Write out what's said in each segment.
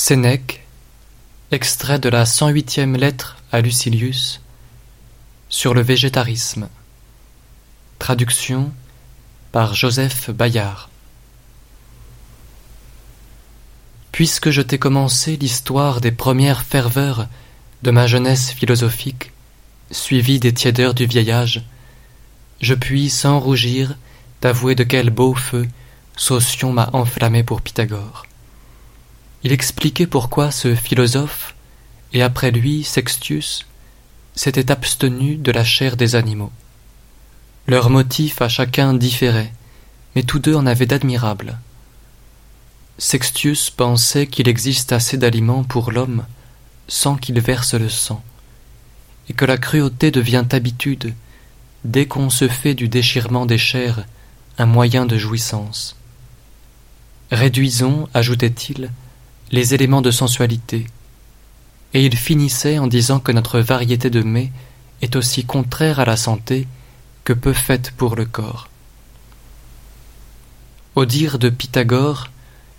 Sénèque, extrait de la cent huitième lettre à Lucilius sur le végétarisme. Traduction par Joseph Bayard. Puisque je t'ai commencé l'histoire des premières ferveurs de ma jeunesse philosophique, suivie des tiédeurs du vieil âge, je puis sans rougir t'avouer de quel beau feu Saucion m'a enflammé pour Pythagore. Il expliquait pourquoi ce philosophe, et après lui Sextius, s'était abstenu de la chair des animaux. Leurs motifs à chacun différaient, mais tous deux en avaient d'admirables. Sextius pensait qu'il existe assez d'aliments pour l'homme sans qu'il verse le sang, et que la cruauté devient habitude dès qu'on se fait du déchirement des chairs un moyen de jouissance. Réduisons, ajoutait-il, les éléments de sensualité. Et il finissait en disant que notre variété de mets est aussi contraire à la santé que peu faite pour le corps. Au dire de Pythagore,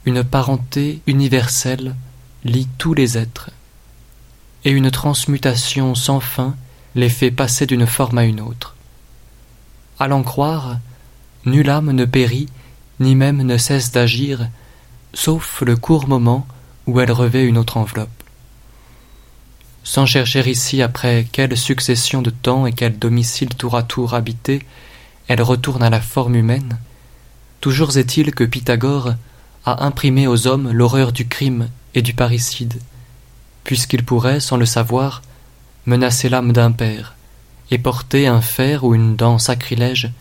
une parenté universelle lie tous les êtres, et une transmutation sans fin les fait passer d'une forme à une autre. À l'en croire, nulle âme ne périt, ni même ne cesse d'agir, sauf le court moment où elle revêt une autre enveloppe. Sans chercher ici après quelle succession de temps et quel domicile tour à tour habité, elle retourne à la forme humaine, toujours est-il que Pythagore a imprimé aux hommes l'horreur du crime et du parricide, puisqu'il pourrait, sans le savoir, menacer l'âme d'un père, et porter un fer ou une dent sacrilège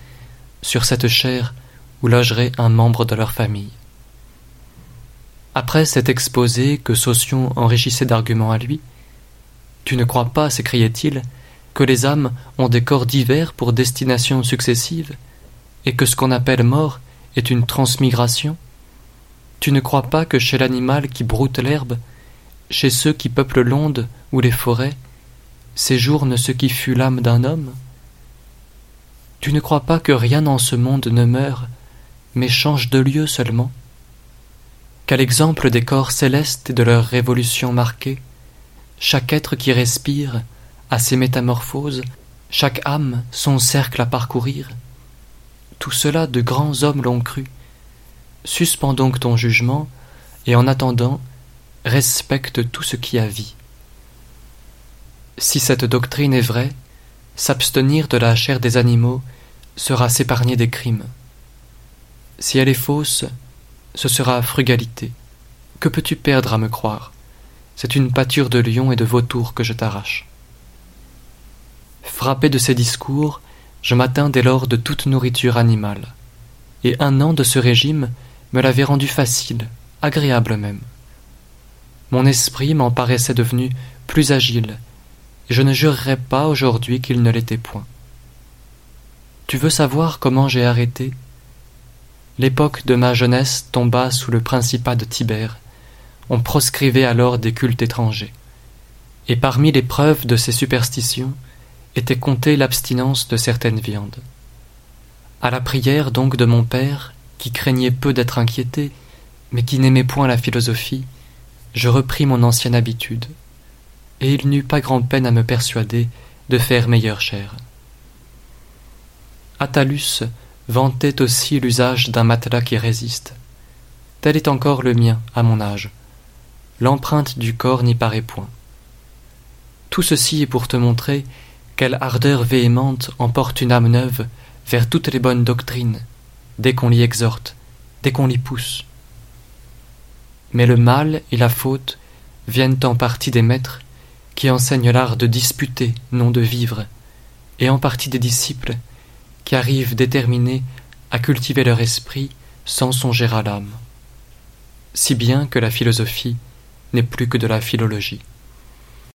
sur cette chair où logerait un membre de leur famille. Après cet exposé que Saucion enrichissait d'arguments à lui, Tu ne crois pas, s'écriait-il, que les âmes ont des corps divers pour destinations successives, et que ce qu'on appelle mort est une transmigration? Tu ne crois pas que chez l'animal qui broute l'herbe, chez ceux qui peuplent l'onde ou les forêts, séjourne ce qui fut l'âme d'un homme? Tu ne crois pas que rien en ce monde ne meurt, mais change de lieu seulement? Qu'à l'exemple des corps célestes et de leur révolution marquée, chaque être qui respire a ses métamorphoses, chaque âme son cercle à parcourir. Tout cela de grands hommes l'ont cru. Suspends donc ton jugement, et en attendant, respecte tout ce qui a vie. Si cette doctrine est vraie, s'abstenir de la chair des animaux sera s'épargner des crimes. Si elle est fausse, ce sera frugalité. Que peux-tu perdre à me croire? C'est une pâture de lion et de vautour que je t'arrache. Frappé de ces discours, je m'atteins dès lors de toute nourriture animale, et un an de ce régime me l'avait rendu facile, agréable même. Mon esprit m'en paraissait devenu plus agile, et je ne jurerais pas aujourd'hui qu'il ne l'était point. Tu veux savoir comment j'ai arrêté L'époque de ma jeunesse tomba sous le principat de Tibère. On proscrivait alors des cultes étrangers. Et parmi les preuves de ces superstitions était comptée l'abstinence de certaines viandes. À la prière donc de mon père, qui craignait peu d'être inquiété, mais qui n'aimait point la philosophie, je repris mon ancienne habitude, et il n'eut pas grand peine à me persuader de faire meilleure chair. Attalus vantait aussi l'usage d'un matelas qui résiste. Tel est encore le mien, à mon âge. L'empreinte du corps n'y paraît point. Tout ceci est pour te montrer quelle ardeur véhémente emporte une âme neuve vers toutes les bonnes doctrines, dès qu'on l'y exhorte, dès qu'on l'y pousse. Mais le mal et la faute viennent en partie des maîtres qui enseignent l'art de disputer, non de vivre, et en partie des disciples qui arrivent déterminés à cultiver leur esprit sans songer à l'âme, si bien que la philosophie n'est plus que de la philologie.